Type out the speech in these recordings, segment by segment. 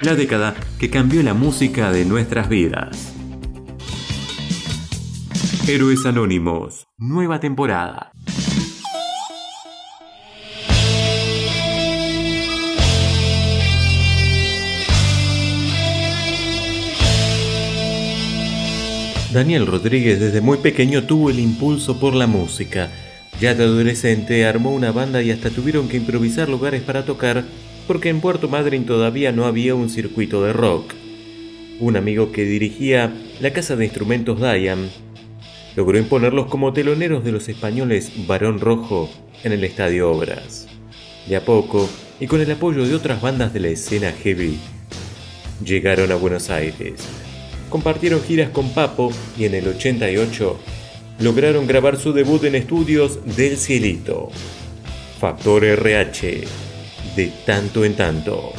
la década que cambió la música de nuestras vidas. Héroes Anónimos, nueva temporada. Daniel Rodríguez desde muy pequeño tuvo el impulso por la música. Ya de adolescente armó una banda y hasta tuvieron que improvisar lugares para tocar porque en Puerto Madryn todavía no había un circuito de rock. Un amigo que dirigía la casa de instrumentos Diane logró imponerlos como teloneros de los españoles Barón Rojo en el Estadio Obras. De a poco, y con el apoyo de otras bandas de la escena heavy, llegaron a Buenos Aires compartieron giras con Papo y en el 88 lograron grabar su debut en estudios del Cielito. Factor RH, de tanto en tanto.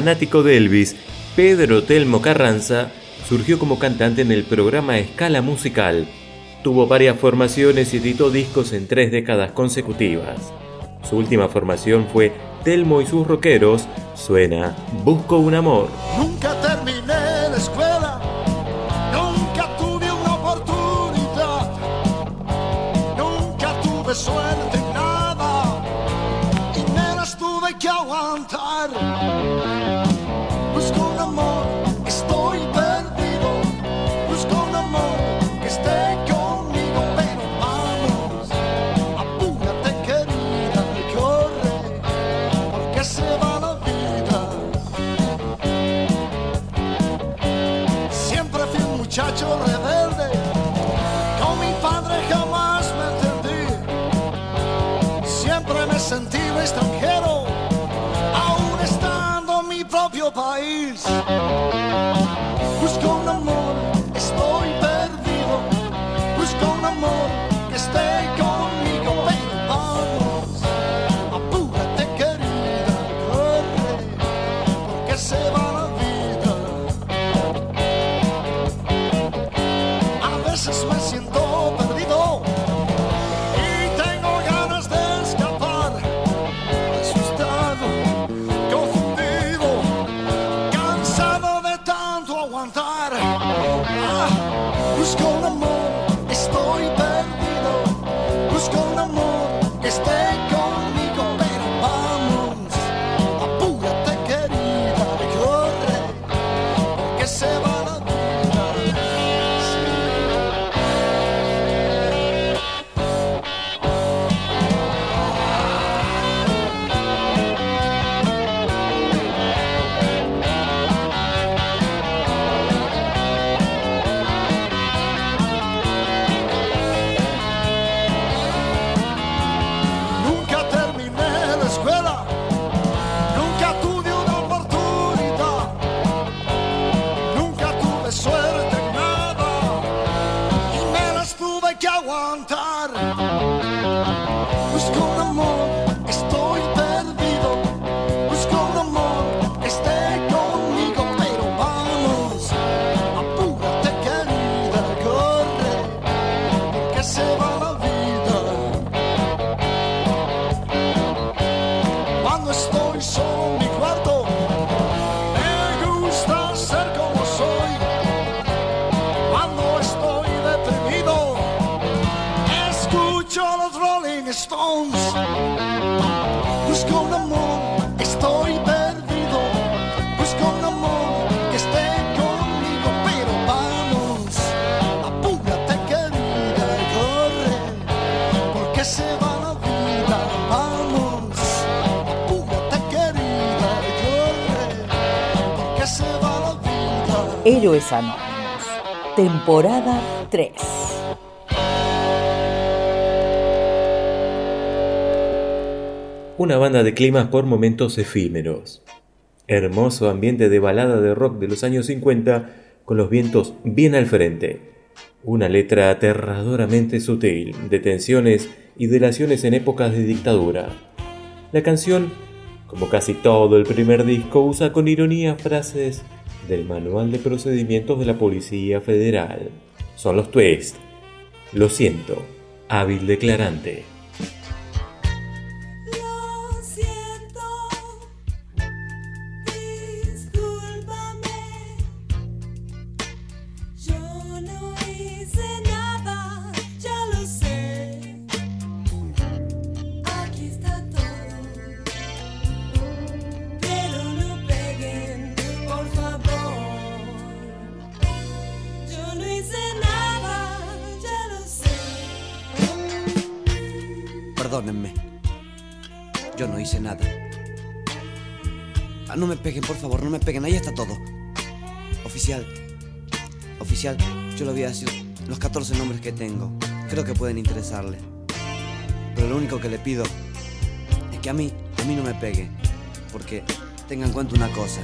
Fanático de Elvis, Pedro Telmo Carranza surgió como cantante en el programa Escala Musical. Tuvo varias formaciones y editó discos en tres décadas consecutivas. Su última formación fue Telmo y sus rockeros. Suena Busco un amor. Tuve que aguantar. Busco un amor, Héroes Anónimos, temporada 3. Una banda de climas por momentos efímeros. Hermoso ambiente de balada de rock de los años 50 con los vientos bien al frente. Una letra aterradoramente sutil de tensiones y delaciones en épocas de dictadura. La canción, como casi todo el primer disco, usa con ironía frases del Manual de Procedimientos de la Policía Federal. Son los Twist. Lo siento, hábil declarante. No hice nada. Ah, no me peguen, por favor, no me peguen. Ahí está todo. Oficial. Oficial, yo le voy a decir los 14 nombres que tengo. Creo que pueden interesarle. Pero lo único que le pido es que a mí, a mí no me pegue. Porque tengan en cuenta una cosa.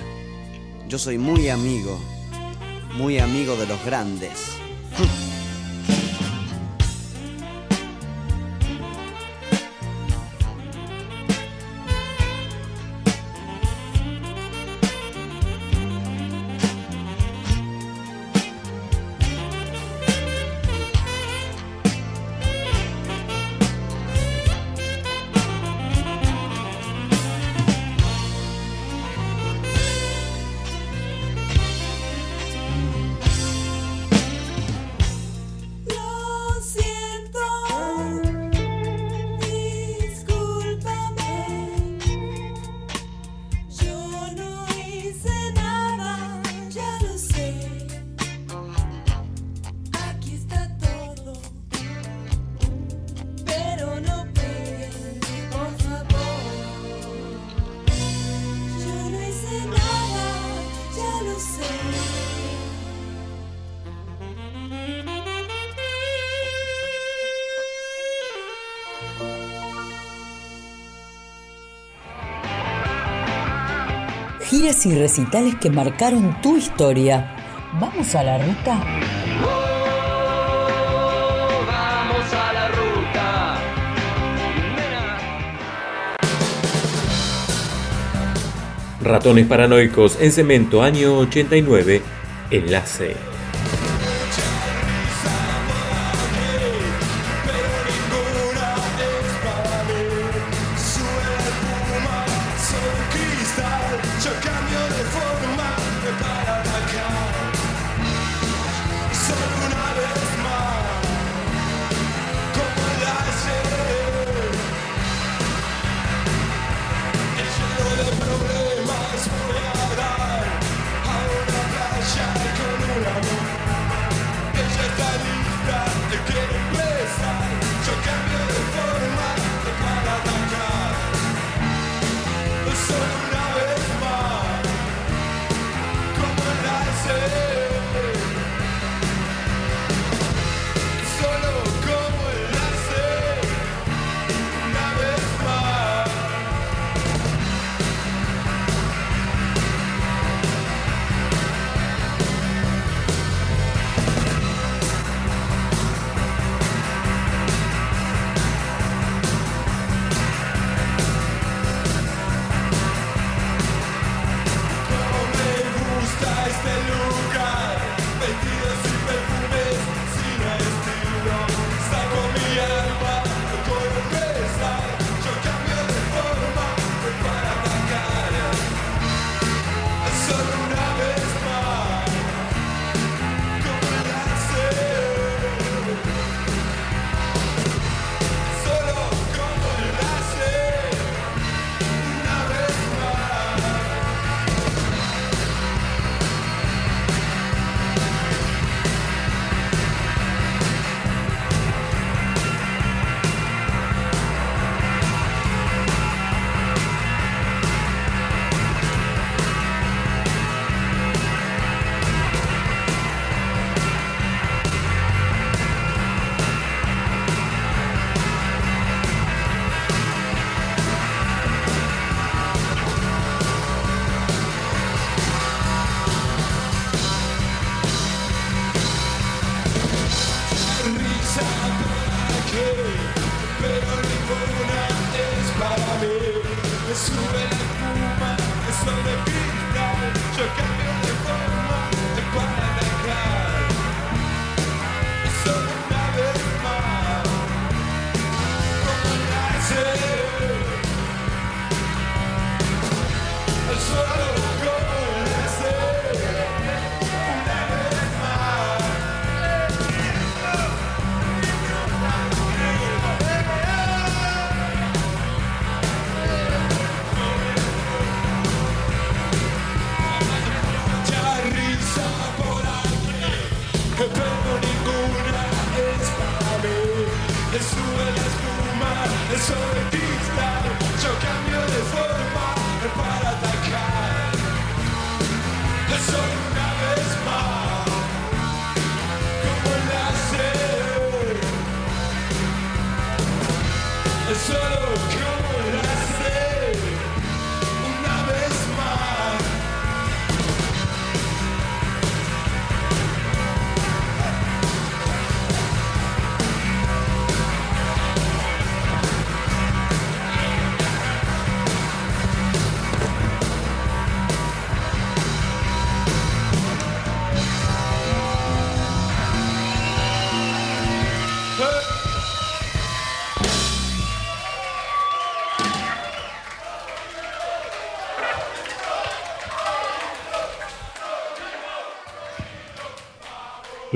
Yo soy muy amigo, muy amigo de los grandes. y recitales que marcaron tu historia. ¿Vamos a la ruta? Vamos a la ruta. Ratones paranoicos en cemento año 89. Enlace.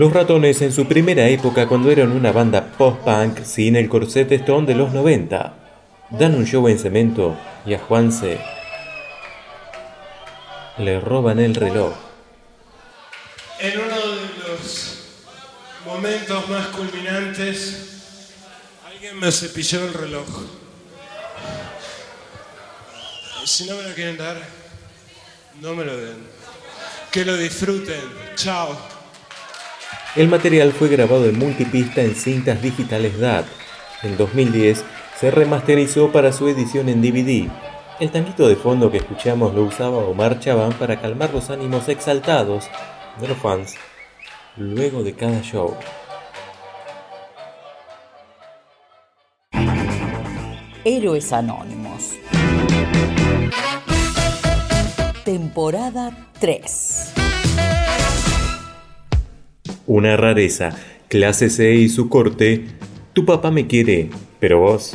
Los Ratones en su primera época cuando eran una banda post-punk sin el corset Stone de los 90. Dan un show en cemento y a Juanse le roban el reloj. En uno de los momentos más culminantes, alguien me cepilló el reloj. Si no me lo quieren dar, no me lo den. Que lo disfruten. Chao. El material fue grabado en multipista en cintas digitales DAT. En 2010 se remasterizó para su edición en DVD. El tanguito de fondo que escuchamos lo usaba Omar Chabán para calmar los ánimos exaltados de los fans luego de cada show. Héroes Anónimos. Temporada 3 una rareza, clase C y su corte, tu papá me quiere, pero vos...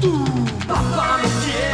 Давай вместе.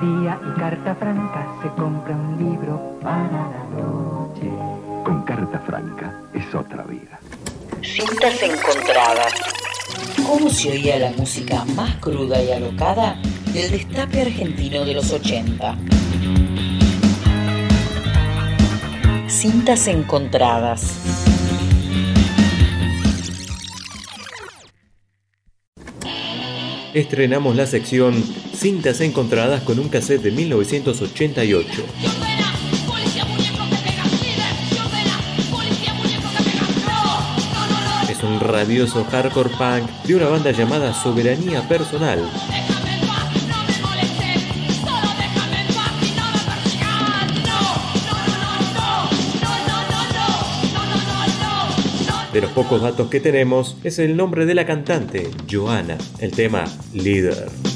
día y carta franca se compra un libro para la noche. Con carta franca es otra vida. Cintas encontradas. ¿Cómo se oía la música más cruda y alocada del destape argentino de los 80? Cintas encontradas. estrenamos la sección Cintas encontradas con un cassette de 1988. Es un radioso hardcore punk de una banda llamada Soberanía Personal. De los pocos datos que tenemos es el nombre de la cantante, Joana, el tema Líder.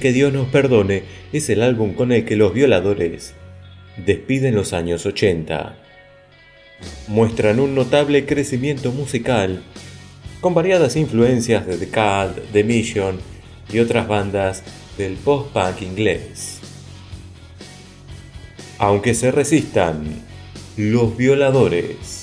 Que Dios nos perdone es el álbum con el que los violadores despiden los años 80. Muestran un notable crecimiento musical, con variadas influencias de The Cult, The Mission y otras bandas del post-punk inglés. Aunque se resistan, los violadores.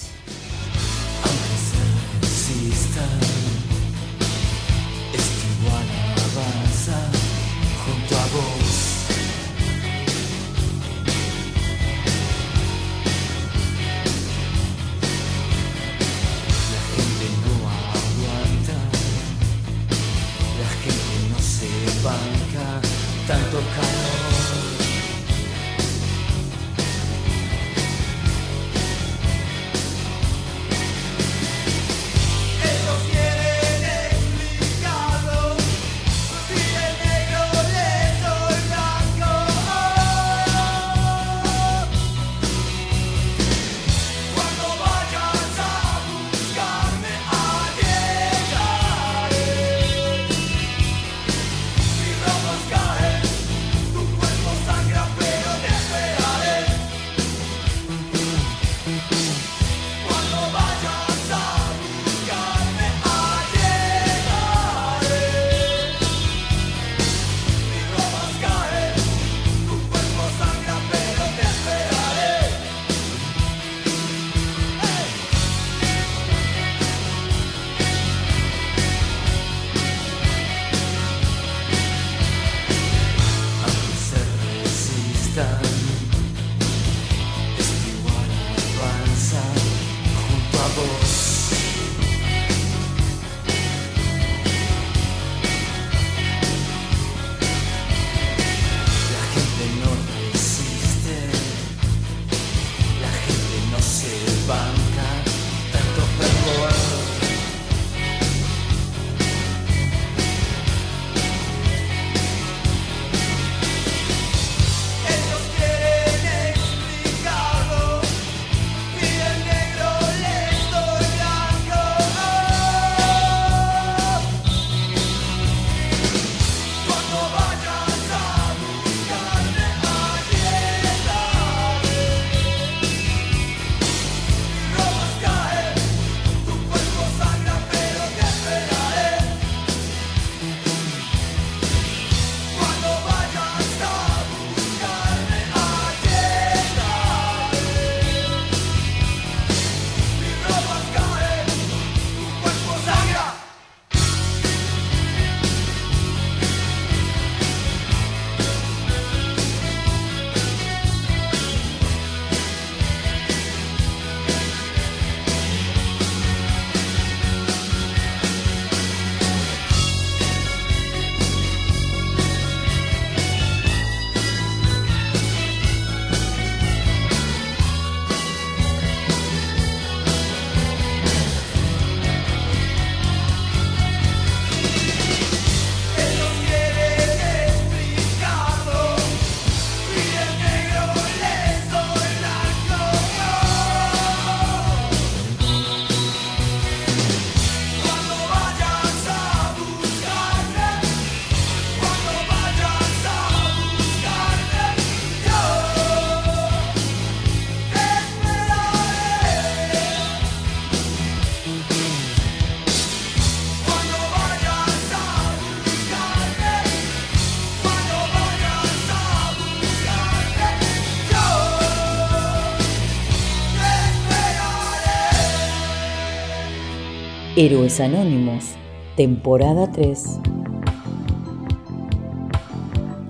Héroes Anónimos, temporada 3.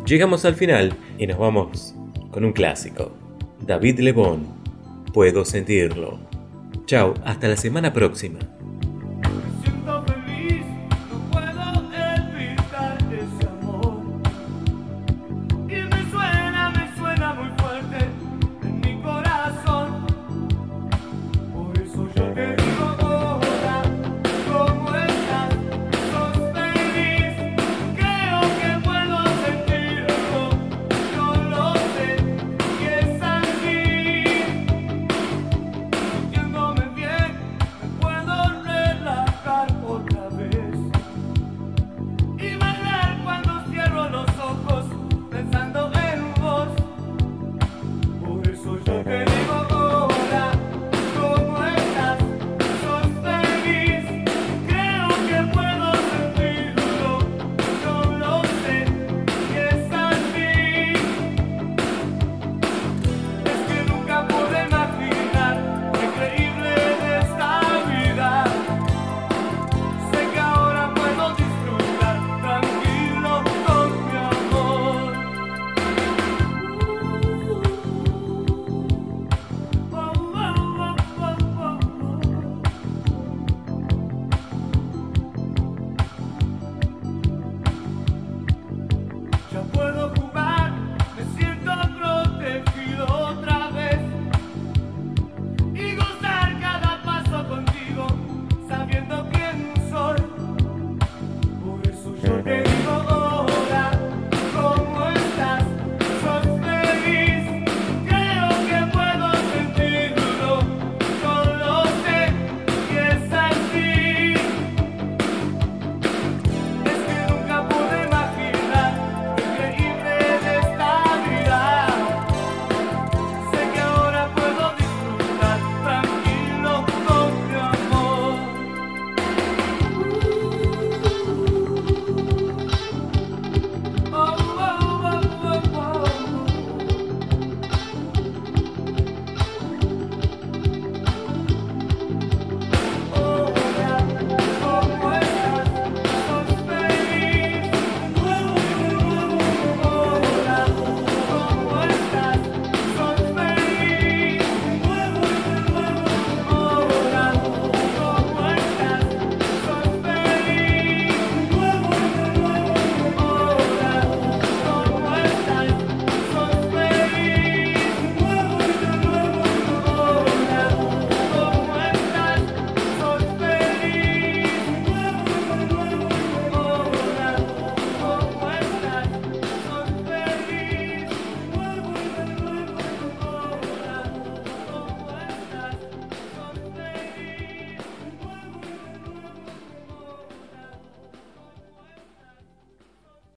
Llegamos al final y nos vamos con un clásico. David Lebón, Puedo sentirlo. Chao, hasta la semana próxima.